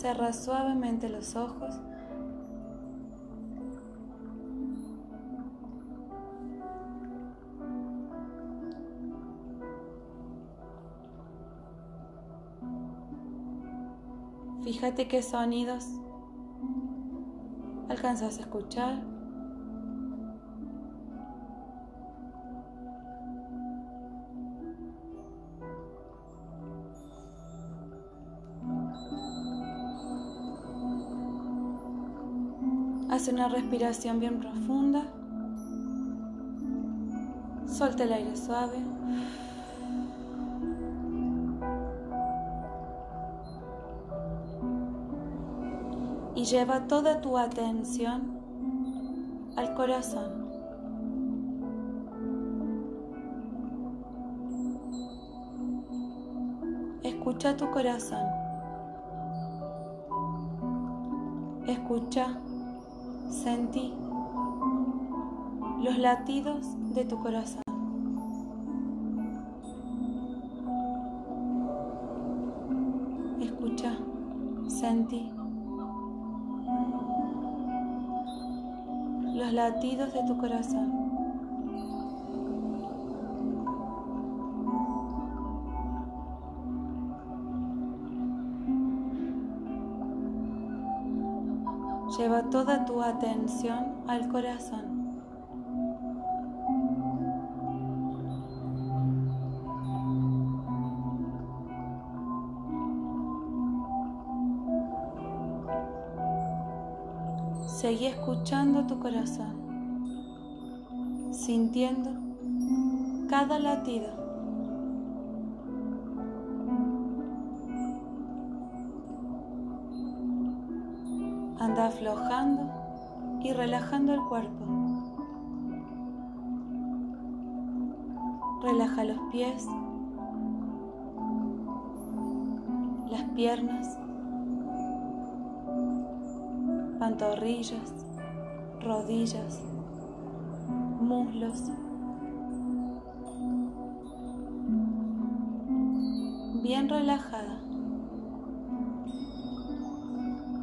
Cerra suavemente los ojos. Fíjate qué sonidos alcanzas a escuchar. Una respiración bien profunda. Suelta el aire suave. Y lleva toda tu atención al corazón. Escucha tu corazón. Escucha Sentí los latidos de tu corazón. Escucha, sentí los latidos de tu corazón. Toda tu atención al corazón. Seguí escuchando tu corazón, sintiendo cada latido. Y relajando el cuerpo. Relaja los pies, las piernas, pantorrillas, rodillas, muslos. Bien relajada.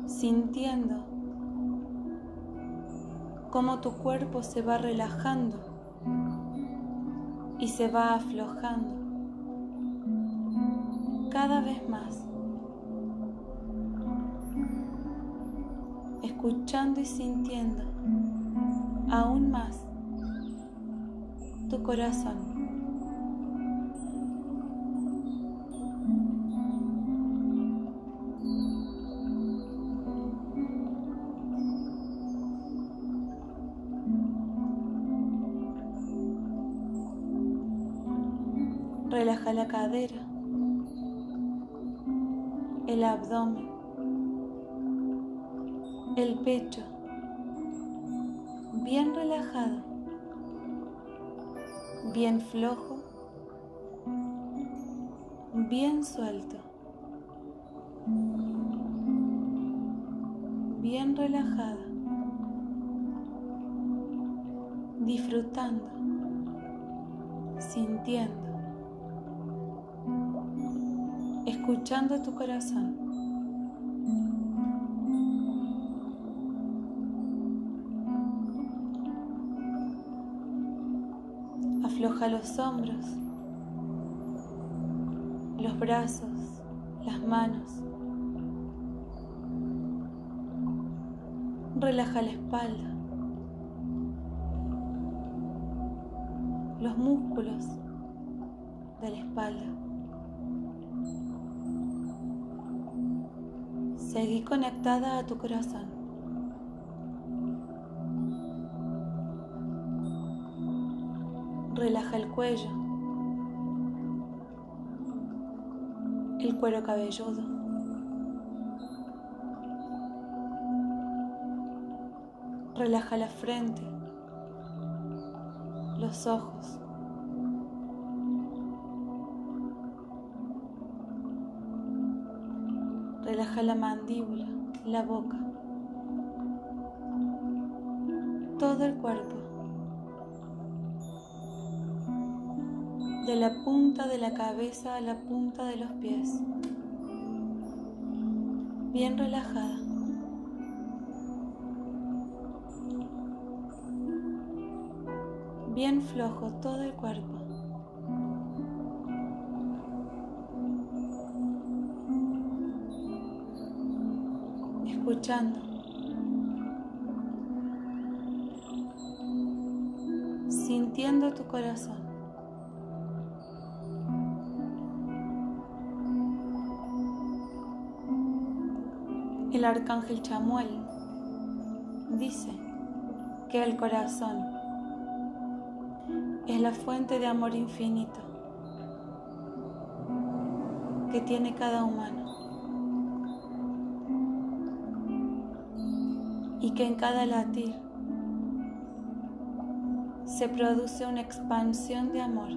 sintiendo cómo tu cuerpo se va relajando y se va aflojando cada vez más, escuchando y sintiendo aún más tu corazón. La cadera, el abdomen, el pecho, bien relajado, bien flojo, bien suelto, bien relajada, disfrutando, sintiendo. Escuchando tu corazón. Afloja los hombros, los brazos, las manos. Relaja la espalda, los músculos de la espalda. Seguí conectada a tu corazón. Relaja el cuello, el cuero cabelludo. Relaja la frente, los ojos. La mandíbula, la boca, todo el cuerpo, de la punta de la cabeza a la punta de los pies. bien relajada. Bien flojo todo el cuerpo. Escuchando. Sintiendo tu corazón. El arcángel Chamuel dice que el corazón es la fuente de amor infinito que tiene cada humano que en cada latir se produce una expansión de amor.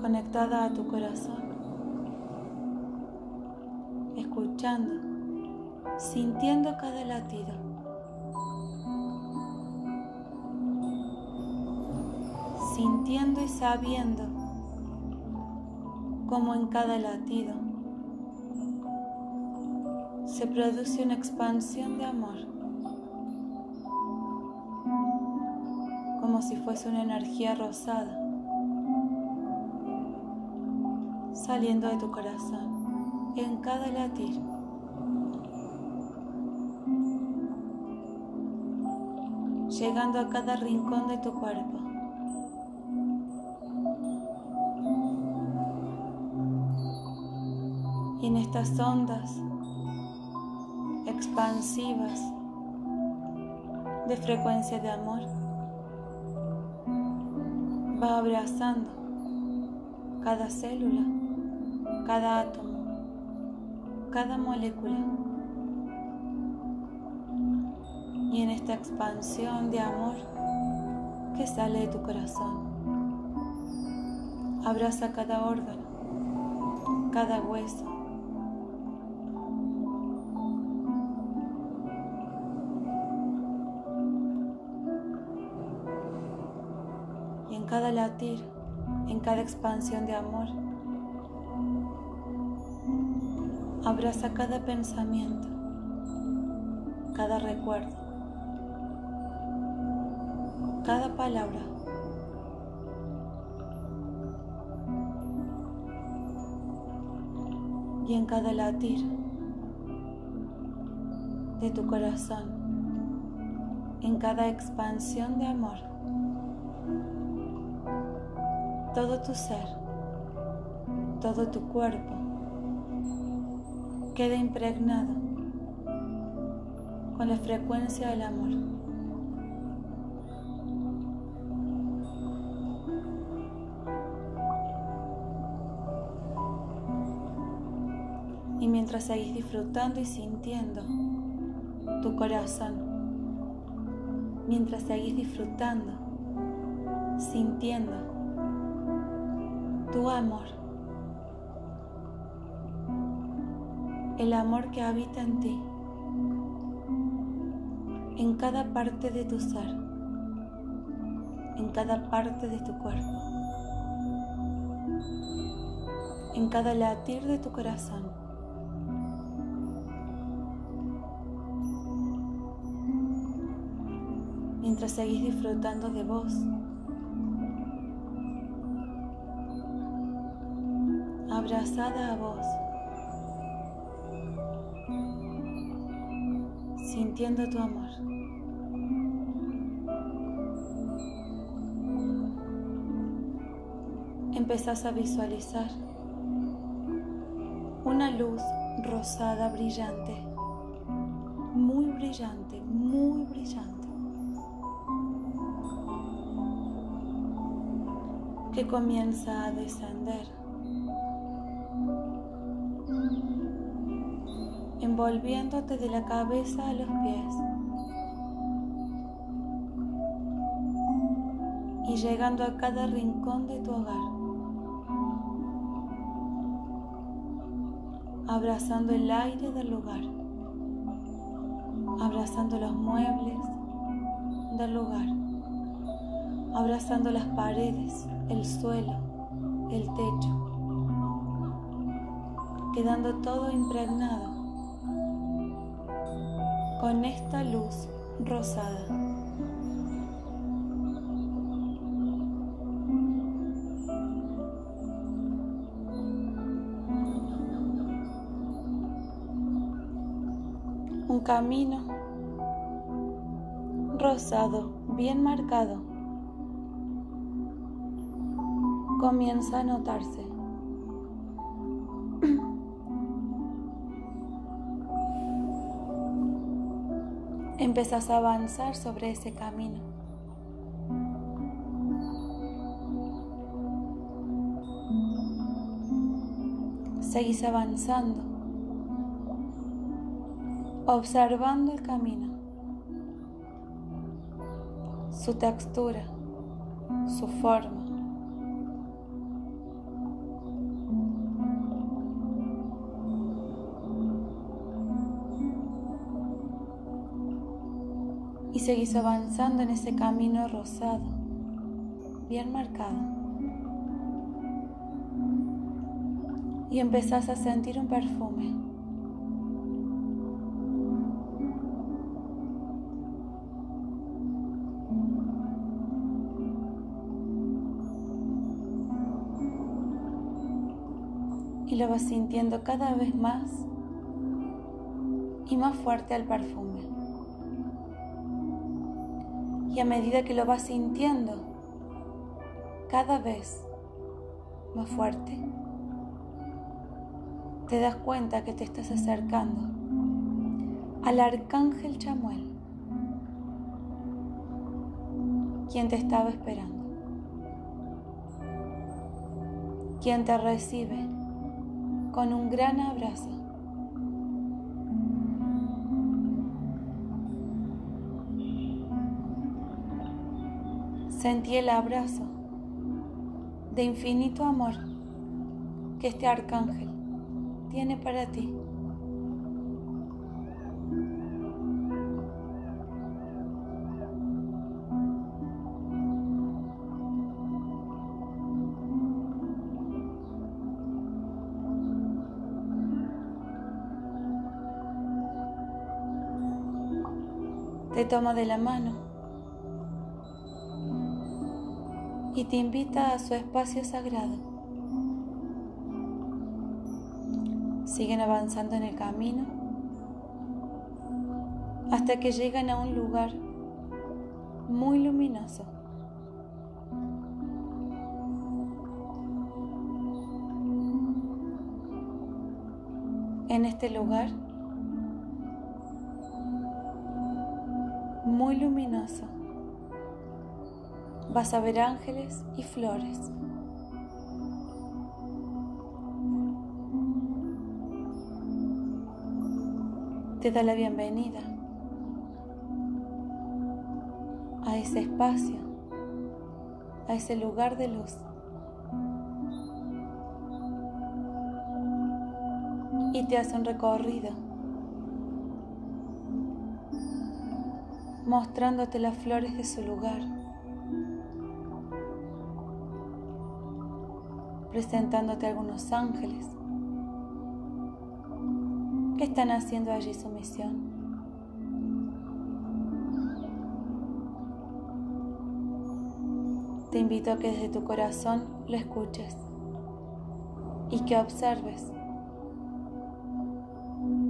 conectada a tu corazón, escuchando, sintiendo cada latido. Sintiendo y sabiendo cómo en cada latido se produce una expansión de amor, como si fuese una energía rosada saliendo de tu corazón en cada latir. Llegando a cada rincón de tu cuerpo. Estas ondas expansivas de frecuencia de amor, va abrazando cada célula cada átomo, cada molécula. Y en esta expansión de amor que sale de tu corazón, abraza cada órgano, cada hueso. Cada latir, en cada expansión de amor, Abraza cada pensamiento, cada recuerdo, cada palabra. Y en cada latir de tu corazón, en cada expansión de amor, todo tu ser, todo tu cuerpo queda impregnado con la frecuencia del amor. Y mientras seguís disfrutando y sintiendo tu corazón, mientras seguís disfrutando, sintiendo tu amor, el amor que habita en ti, en cada parte de tu ser, en cada parte de tu cuerpo, en cada latir de tu corazón. Mientras seguís disfrutando de vos, abrazada a vos. sintiendo tu amor. Empezás a visualizar una luz rosada brillante, muy brillante, muy brillante, que comienza a descender envolviéndote de la cabeza a los pies. Y llegando a cada rincón de tu hogar, abrazando el aire del lugar, abrazando los muebles del lugar. abrazando las paredes, el suelo, el techo, quedando todo impregnado con esta luz rosada. Un camino rosado, bien marcado, comienza a notarse. Empezás a avanzar sobre ese camino. Seguís avanzando, observando el camino, su textura, su forma. Seguís avanzando en ese camino rosado, bien marcado. Y empezás a sentir un perfume. Y lo vas sintiendo cada vez más y más fuerte el perfume. Y a medida que lo vas sintiendo cada vez más fuerte, te das cuenta que te estás acercando al arcángel Chamuel, quien te estaba esperando, quien te recibe con un gran abrazo. Sentí el abrazo de infinito amor que este arcángel tiene para ti. Te toma de la mano y te invita a su espacio sagrado. Siguen avanzando en el camino hasta que llegan a un lugar muy luminoso. En este lugar muy luminoso vas a ver ángeles y flores. Te da la bienvenida a ese espacio, a ese lugar de luz. Y te hace un recorrido mostrándote las flores de su lugar. Presentándote algunos ángeles que están haciendo allí su misión. Te invito a que desde tu corazón lo escuches y que observes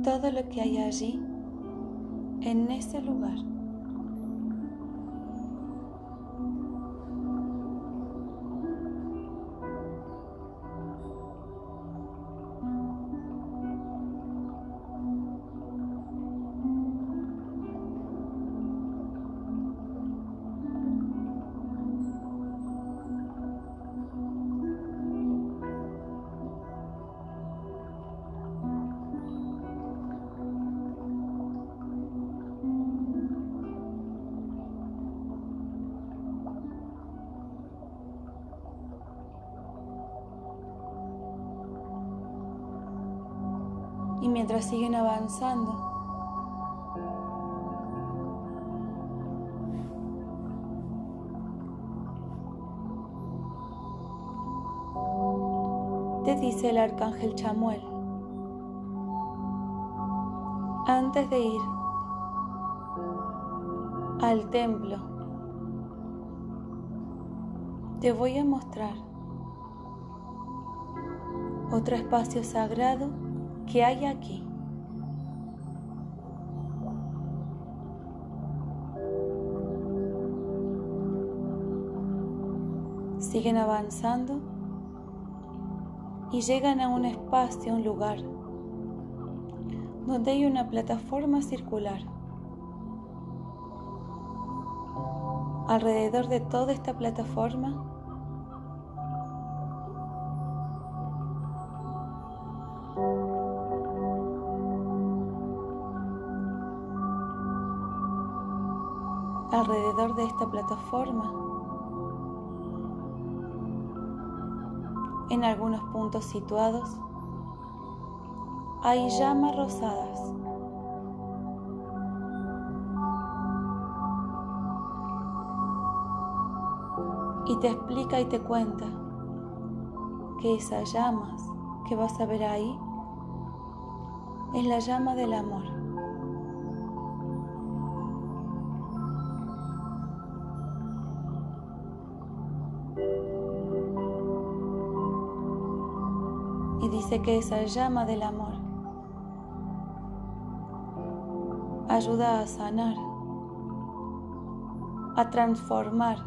todo lo que hay allí, en ese lugar. siguen avanzando. Te dice el arcángel Chamuel, antes de ir al templo, te voy a mostrar otro espacio sagrado que hay aquí. Siguen avanzando y llegan a un espacio, un lugar, donde hay una plataforma circular. Alrededor de toda esta plataforma alrededor de esta plataforma En algunos puntos situados hay llamas rosadas. Y te explica y te cuenta que esas llamas que vas a ver ahí es la llama del amor. Dice que esa llama del amor ayuda a sanar, a transformar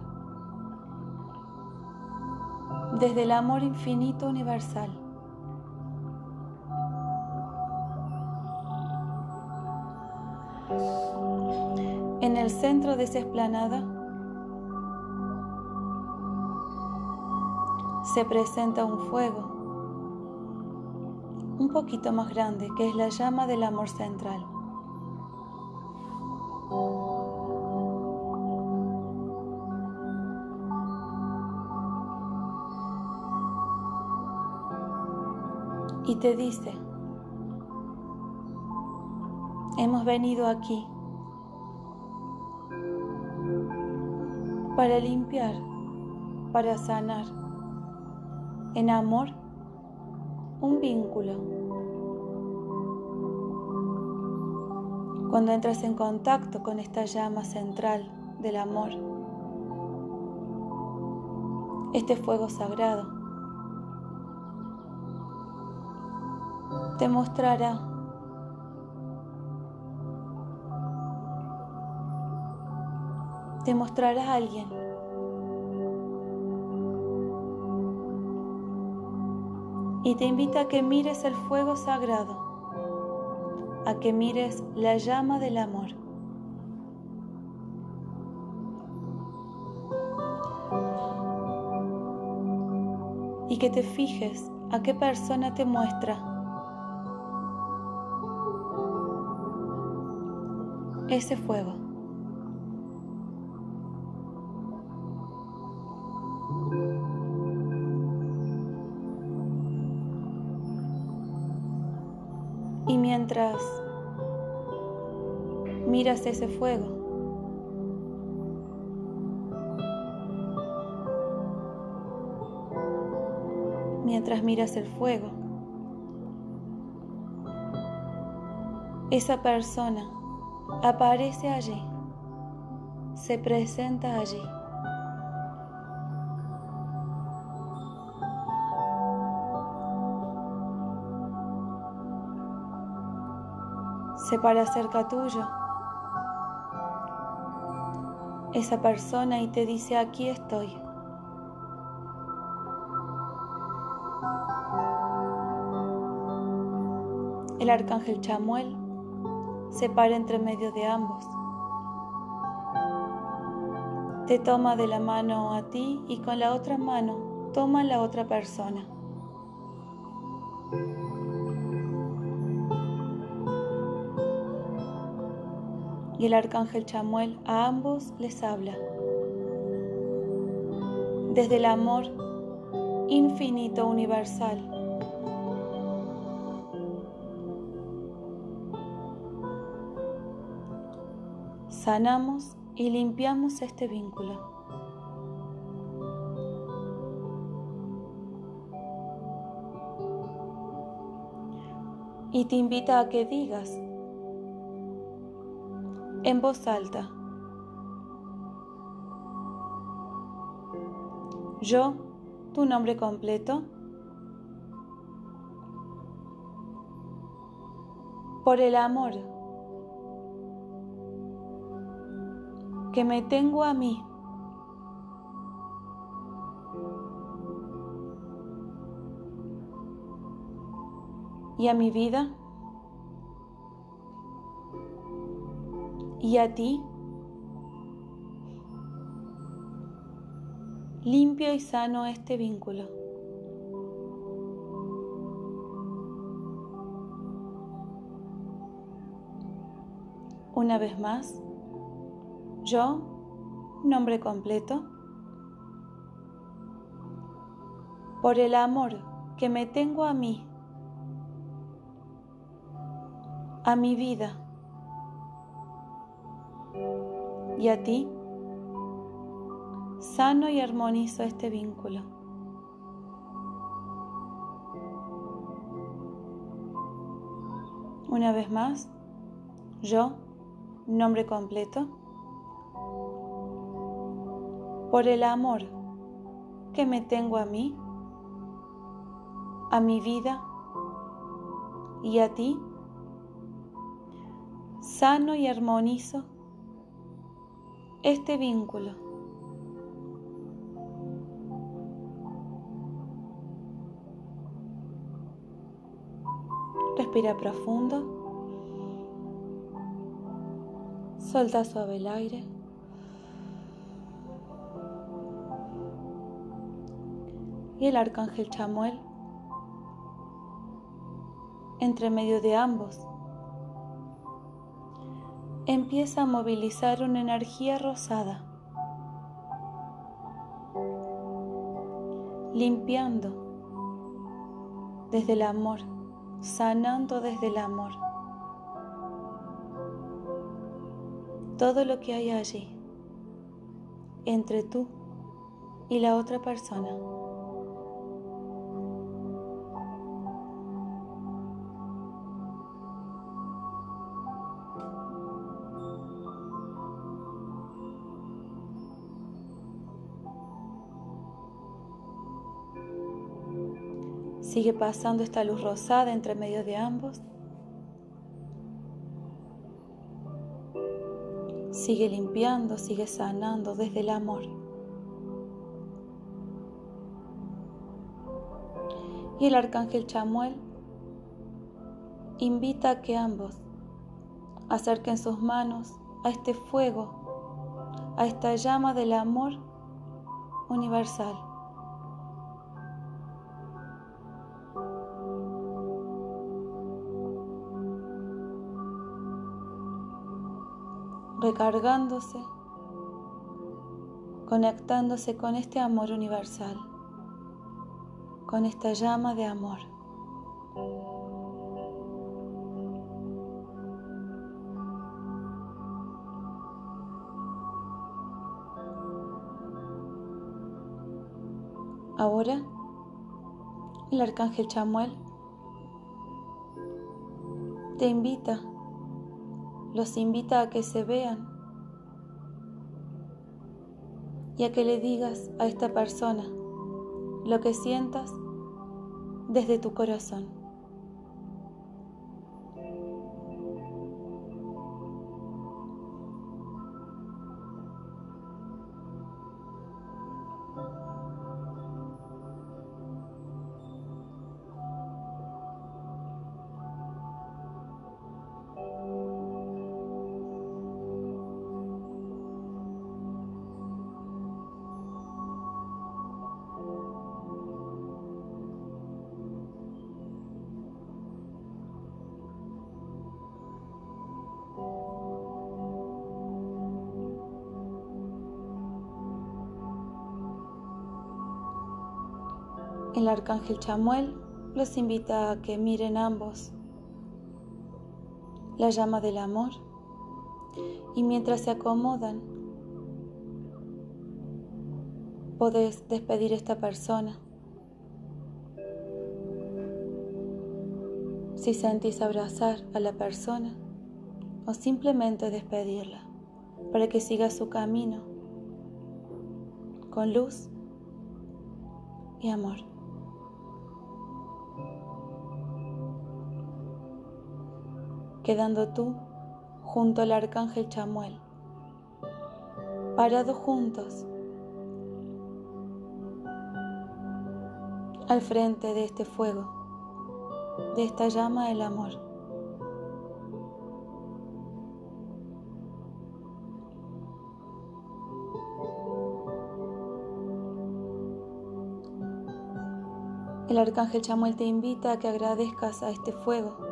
desde el amor infinito universal. En el centro de esa esplanada se presenta un fuego un poquito más grande, que es la llama del amor central. Y te dice, hemos venido aquí para limpiar, para sanar en amor un vínculo. Cuando entras en contacto con esta llama central del amor, este fuego sagrado, te mostrará te mostrará a alguien y te invita a que mires el fuego sagrado, a que mires la llama del amor. Y que te fijes a qué persona te muestra ese fuego. Y mientras miras ese fuego, mientras miras el fuego, esa persona aparece allí, se presenta allí. se para cerca tuyo esa persona y te dice, aquí estoy. El arcángel Chamuel se para entre medio de ambos. Te toma de la mano a ti y con la otra mano toma a la otra persona. Y el arcángel Chamuel a ambos les habla. Desde el amor infinito universal. Sanamos y limpiamos este vínculo. y te invita a que digas en voz alta, yo, tu nombre completo, por el amor que me tengo a mí. y a mi vida y a ti. Limpio y sano este vínculo. Una vez más, yo, nombre completo, por el amor que me tengo a mí a mi vida y a ti, sano y armonizo este vínculo. Una vez más, yo, nombre completo, por el amor que me tengo a mí, a mi vida y a ti, sano y armonizo este vínculo. Respira profundo. Solta suave el aire. Y el arcángel Chamuel entre medio de ambos empieza a movilizar una energía rosada, limpiando desde el amor, sanando desde el amor todo lo que hay allí entre tú y la otra persona. Sigue pasando esta luz rosada entre medio de ambos. Sigue limpiando, sigue sanando desde el amor. Y el arcángel Chamuel invita a que ambos acerquen sus manos a este fuego, a esta llama del amor universal. Recargándose, conectándose con este amor universal, con esta llama de amor. Ahora, el arcángel Chamuel te invita los invita a que se vean y a que le digas a esta persona lo que sientas desde tu corazón. El arcángel Chamuel los invita a que miren ambos. La llama del amor. Y mientras se acomodan podés despedir a esta persona. Si sentís abrazar a la persona o simplemente despedirla para que siga su camino con luz y amor. Quedando tú junto al arcángel Chamuel, parados juntos al frente de este fuego, de esta llama del amor. El arcángel Chamuel te invita a que agradezcas a este fuego,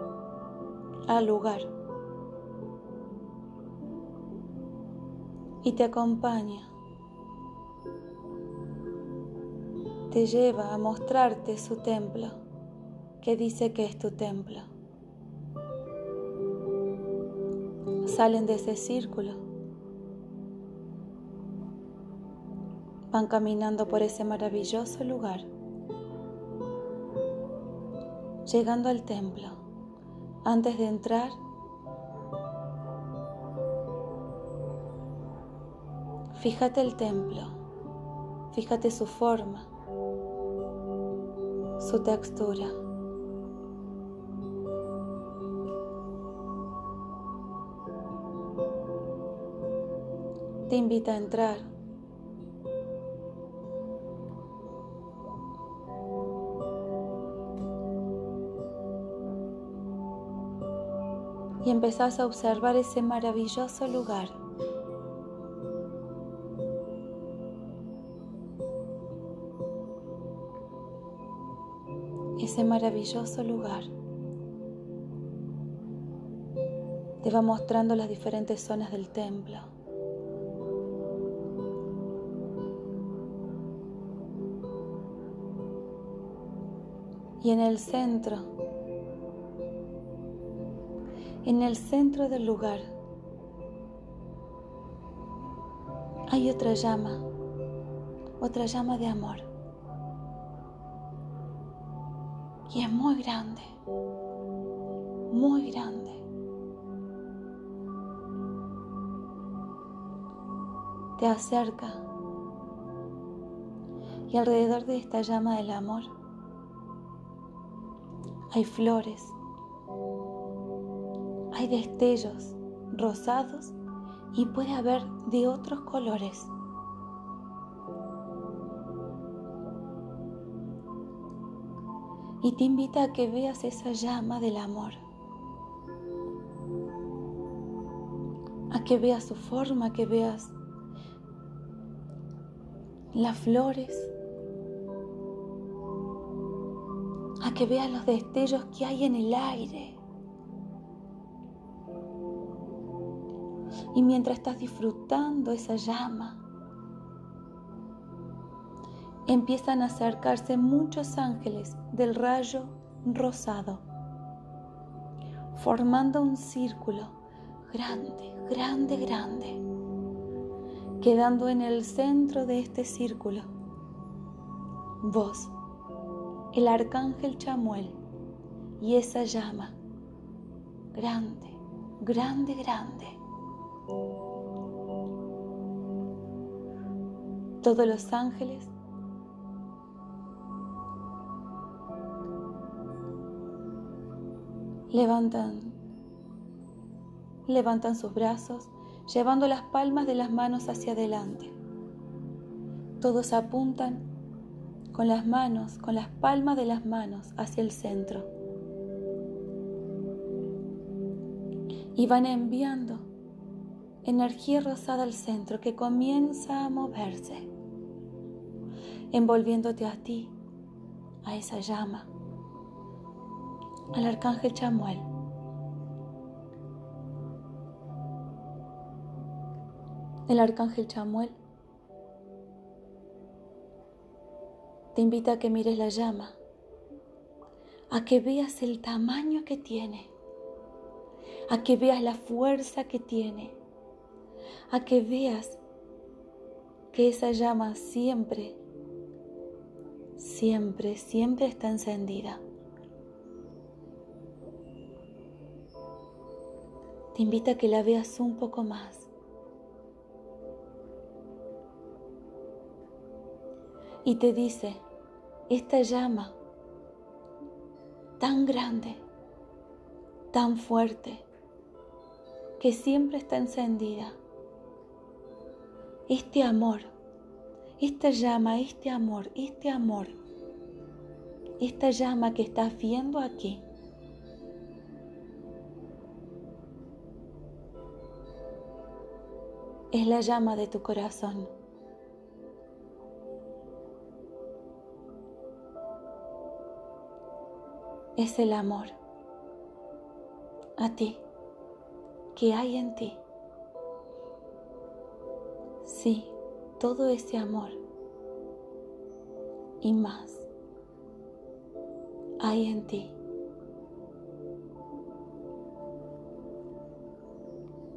al lugar, y te acompaña, te lleva a mostrarte su templo, que dice que es tu templo. Salen de ese círculo, van caminando por ese maravilloso lugar llegando al templo, antes de entrar, fíjate el templo, fíjate su forma, su textura. Te invita a entrar empezás a observar ese maravilloso lugar. Ese maravilloso lugar te va mostrando las diferentes zonas del templo. Y en el centro en el centro del lugar hay otra llama, otra llama de amor. Y es muy grande, muy grande. Te acerca y alrededor de esta llama del amor hay flores destellos rosados y puede haber de otros colores. Y te invita a que veas esa llama del amor, a que veas su forma, a que veas las flores, a que veas los destellos que hay en el aire. Y mientras estás disfrutando esa llama, empiezan a acercarse muchos ángeles del rayo rosado, formando un círculo grande, grande, grande, quedando en el centro de este círculo. Vos, el arcángel Chamuel y esa llama, grande, grande, grande todos los ángeles. Levantan levantan sus brazos llevando las palmas de las manos hacia adelante. Todos apuntan con las manos con las palmas de las manos hacia el centro. Y van enviando energía rosada al centro que comienza a moverse, envolviéndote a ti, a esa llama, al arcángel Chamuel. El arcángel Chamuel te invita a que mires la llama, a que veas el tamaño que tiene, a que veas la fuerza que tiene a que veas que esa llama siempre, siempre, siempre está encendida. te invita a que la veas un poco más. Y te dice, esta llama tan grande, tan fuerte, que siempre está encendida, este amor, esta llama, este amor, este amor, esta llama que estás viendo aquí, es la llama de tu corazón. Es el amor a ti que hay en ti. Sí, todo ese amor y más hay en ti.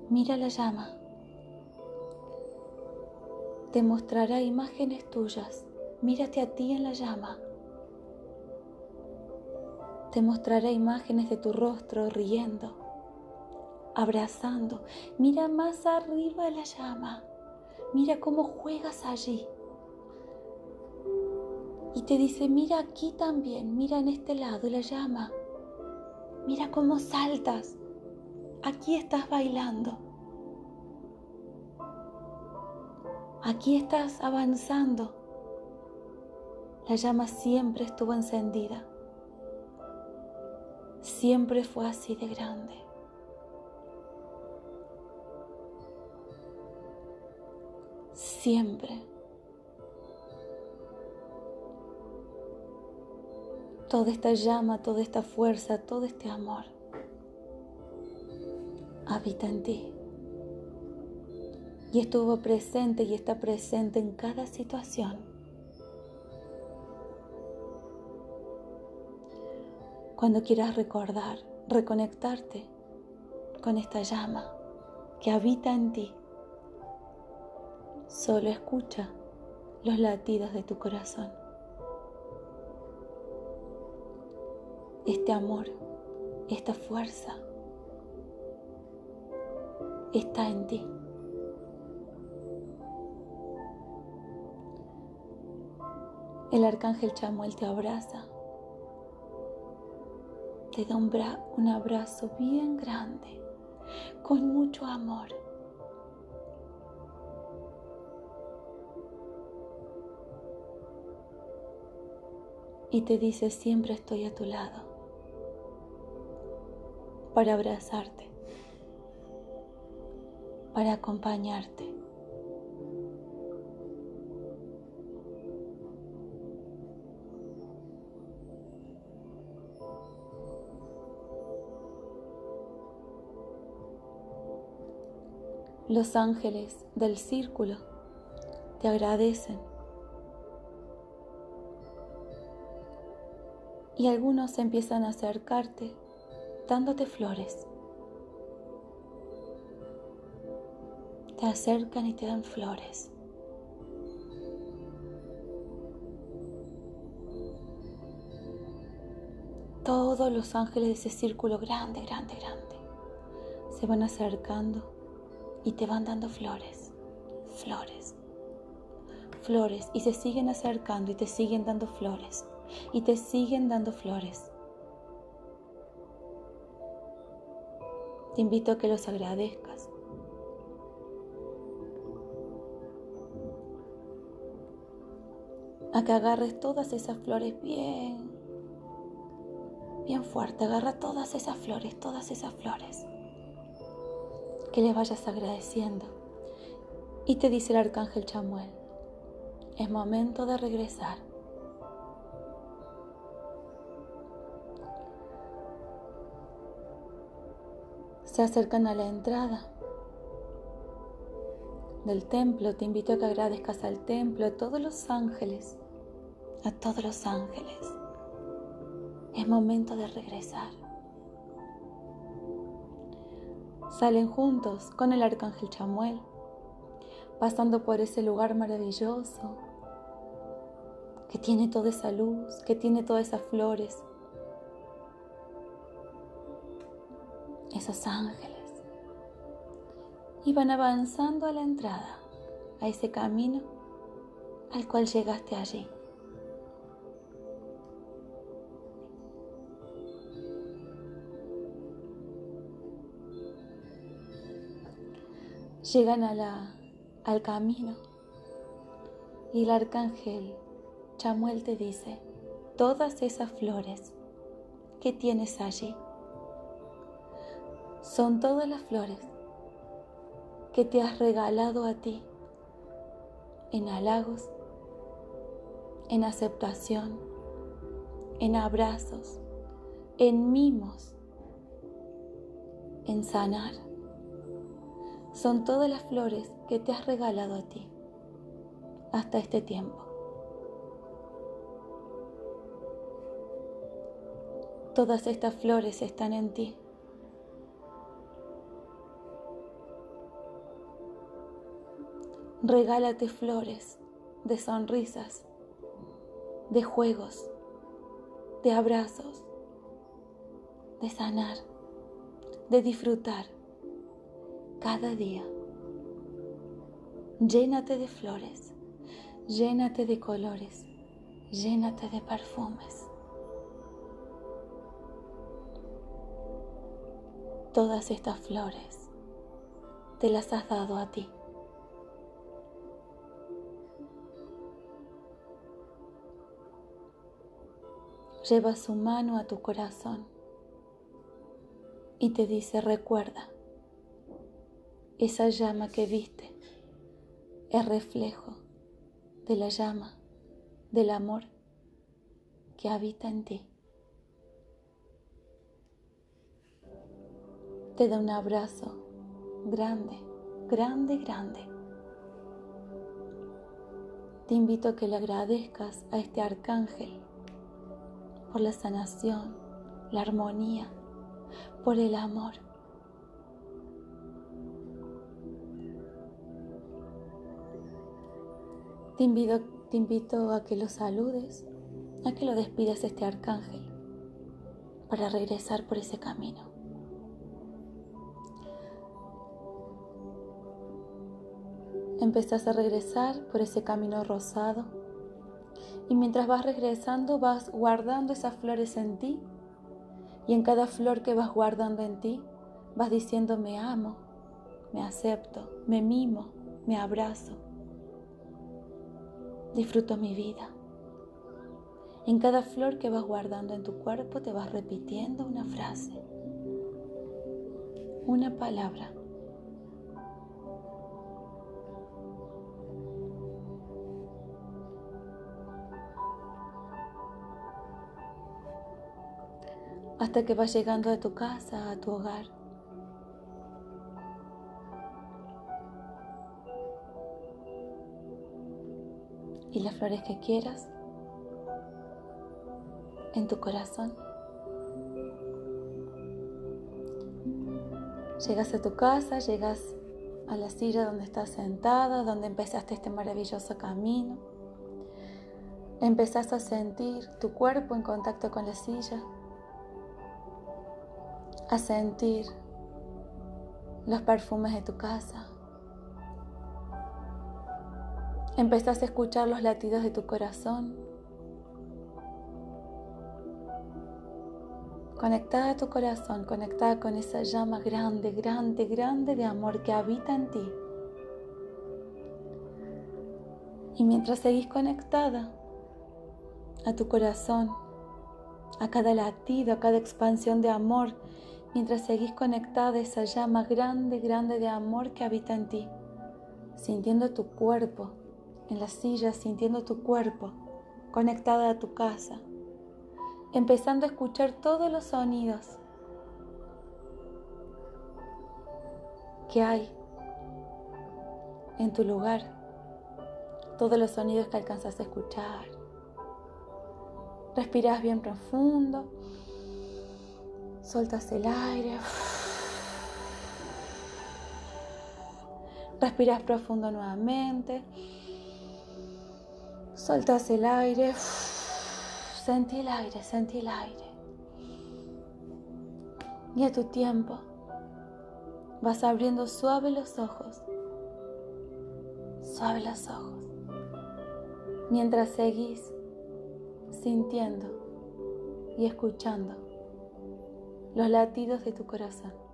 Mira la llama te mostrará imágenes tuyas. Mírate a ti en la llama. Te mostrará imágenes de tu rostro riendo, abrazando. Mira más arriba la llama. Mira cómo juegas allí. Y te dice, mira aquí también, mira en este lado la llama. Mira cómo saltas. Aquí estás bailando. Aquí estás avanzando. La llama siempre estuvo encendida. Siempre fue así de grande. Siempre. Toda esta llama, toda esta fuerza, todo este amor habita en ti y estuvo presente y está presente en cada situación. Cuando quieras recordar, reconectarte con esta llama que habita en ti, solo escucha los latidos de tu corazón. Este amor, esta fuerza está en ti. El arcángel Chamuel te abraza, te da un, un abrazo bien grande, con mucho amor. Y te dice, siempre estoy a tu lado para abrazarte, para acompañarte. Los ángeles del círculo te agradecen. Y algunos empiezan a acercarte dándote flores. Te acercan y te dan flores. Todos los ángeles de ese círculo grande, grande, grande se van acercando y te van dando flores, flores, flores y se siguen acercando y te siguen dando flores y te siguen dando flores. Te invito a que los agradezcas. A que agarres todas esas flores bien, bien fuerte. Agarra todas esas flores, todas esas flores que le vayas agradeciendo. Y te dice el arcángel Chamuel, es momento de regresar. Se acercan a la entrada del templo. Te invito a que agradezcas al templo, a todos los ángeles, a todos los ángeles. Es momento de regresar salen juntos con el arcángel Chamuel, pasando por ese lugar maravilloso que tiene toda esa luz, que tiene todas esas flores, esos ángeles, y van avanzando a la entrada, a ese camino al cual llegaste allí. Llegan a la, al camino y el arcángel Chamuel te dice, todas esas flores que tienes allí son todas las flores que te has regalado a ti en halagos, en aceptación, en abrazos, en mimos, en sanar. Son todas las flores que te has regalado a ti hasta este tiempo. Todas estas flores están en ti. Regálate flores de sonrisas, de juegos, de abrazos, de sanar, de disfrutar cada día. Llénate de flores, llénate de colores, llénate de perfumes. Todas estas flores te las has dado a ti. Lleva su mano a tu corazón y te dice, recuerda, esa llama que viste es reflejo de la llama del amor que habita en ti. Te da un abrazo grande, grande, grande. Te invito a que le agradezcas a este arcángel por la sanación, la armonía, por el amor. Te invito, te invito a que lo saludes, a que lo despidas este arcángel para regresar por ese camino. Empezás a regresar por ese camino rosado y mientras vas regresando vas guardando esas flores en ti. Y en cada flor que vas guardando en ti, vas diciendo me amo, me acepto, me mimo, me abrazo. Disfruto mi vida. En cada flor que vas guardando en tu cuerpo te vas repitiendo una frase, una palabra hasta que vas llegando a tu casa, a tu hogar. Y las flores que quieras en tu corazón. Llegas a tu casa, llegas a la silla donde estás sentada, donde empezaste este maravilloso camino. Empezás a sentir tu cuerpo en contacto con la silla a sentir los perfumes de tu casa. Empezás a escuchar los latidos de tu corazón. Conectada a tu corazón, conectada con esa llama grande, grande, grande de amor que habita en ti. Y mientras seguís conectada a tu corazón, a cada latido, a cada expansión de amor mientras seguís conectada a esa llama grande, grande de amor que habita en ti, sintiendo tu cuerpo en la silla, sintiendo tu cuerpo conectada a tu casa, empezando a escuchar todos los sonidos que hay en tu lugar, todos los sonidos que alcanzas a escuchar. Respiras bien profundo Soltas el aire. Respiras profundo nuevamente. Soltas el aire. Sentí el aire, sentí el aire. Y a tu tiempo vas abriendo suave los ojos, suave los ojos, mientras seguís sintiendo y escuchando los latidos de tu corazón.